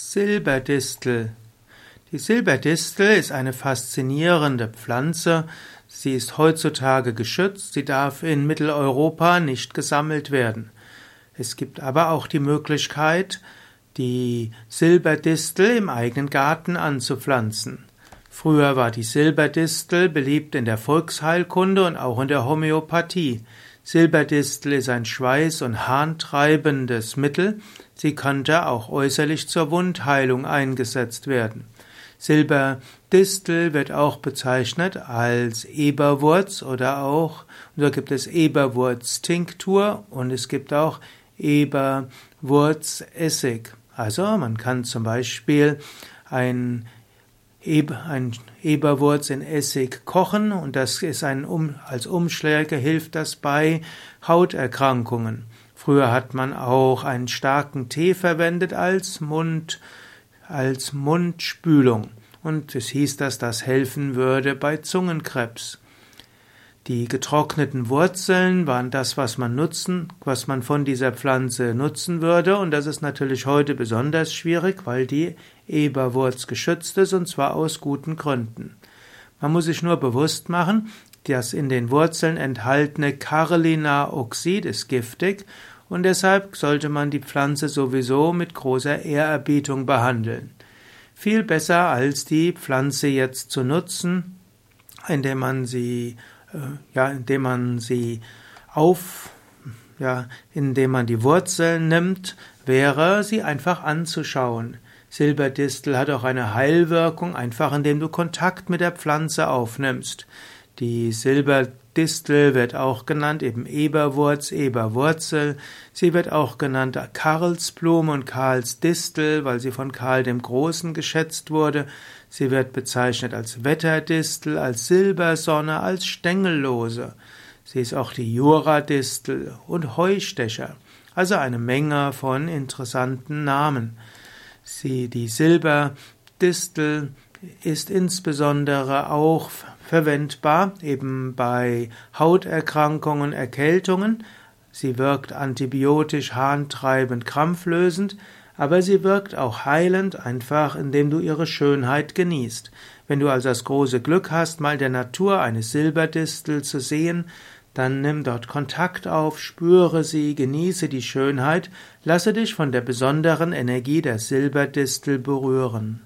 Silberdistel. Die Silberdistel ist eine faszinierende Pflanze. Sie ist heutzutage geschützt. Sie darf in Mitteleuropa nicht gesammelt werden. Es gibt aber auch die Möglichkeit, die Silberdistel im eigenen Garten anzupflanzen. Früher war die Silberdistel beliebt in der Volksheilkunde und auch in der Homöopathie. Silberdistel ist ein schweiß- und harntreibendes Mittel. Sie könnte auch äußerlich zur Wundheilung eingesetzt werden. Silberdistel wird auch bezeichnet als Eberwurz oder auch, und da gibt es Eberwurztinktur und es gibt auch Eberwurzessig. Also man kann zum Beispiel ein ein Eberwurz in Essig kochen und das ist ein um, als Umschläge hilft das bei Hauterkrankungen. Früher hat man auch einen starken Tee verwendet als Mund als Mundspülung und es hieß, dass das helfen würde bei Zungenkrebs. Die getrockneten Wurzeln waren das, was man nutzen, was man von dieser Pflanze nutzen würde. Und das ist natürlich heute besonders schwierig, weil die Eberwurz geschützt ist und zwar aus guten Gründen. Man muss sich nur bewusst machen, das in den Wurzeln enthaltene Carlinaoxid ist giftig und deshalb sollte man die Pflanze sowieso mit großer Ehrerbietung behandeln. Viel besser als die Pflanze jetzt zu nutzen, indem man sie ja, indem man sie auf, ja, indem man die Wurzeln nimmt, wäre sie einfach anzuschauen. Silberdistel hat auch eine Heilwirkung, einfach indem du Kontakt mit der Pflanze aufnimmst. Die Silberdistel wird auch genannt eben Eberwurz, Eberwurzel. Sie wird auch genannt Karlsblume und Karlsdistel, weil sie von Karl dem Großen geschätzt wurde. Sie wird bezeichnet als Wetterdistel, als Silbersonne, als Stängellose. Sie ist auch die Juradistel und Heustecher. Also eine Menge von interessanten Namen. Sie, die Silberdistel ist insbesondere auch verwendbar, eben bei Hauterkrankungen, Erkältungen. Sie wirkt antibiotisch, harntreibend, krampflösend, aber sie wirkt auch heilend, einfach indem du ihre Schönheit genießt. Wenn du also das große Glück hast, mal der Natur eine Silberdistel zu sehen, dann nimm dort Kontakt auf, spüre sie, genieße die Schönheit, lasse dich von der besonderen Energie der Silberdistel berühren.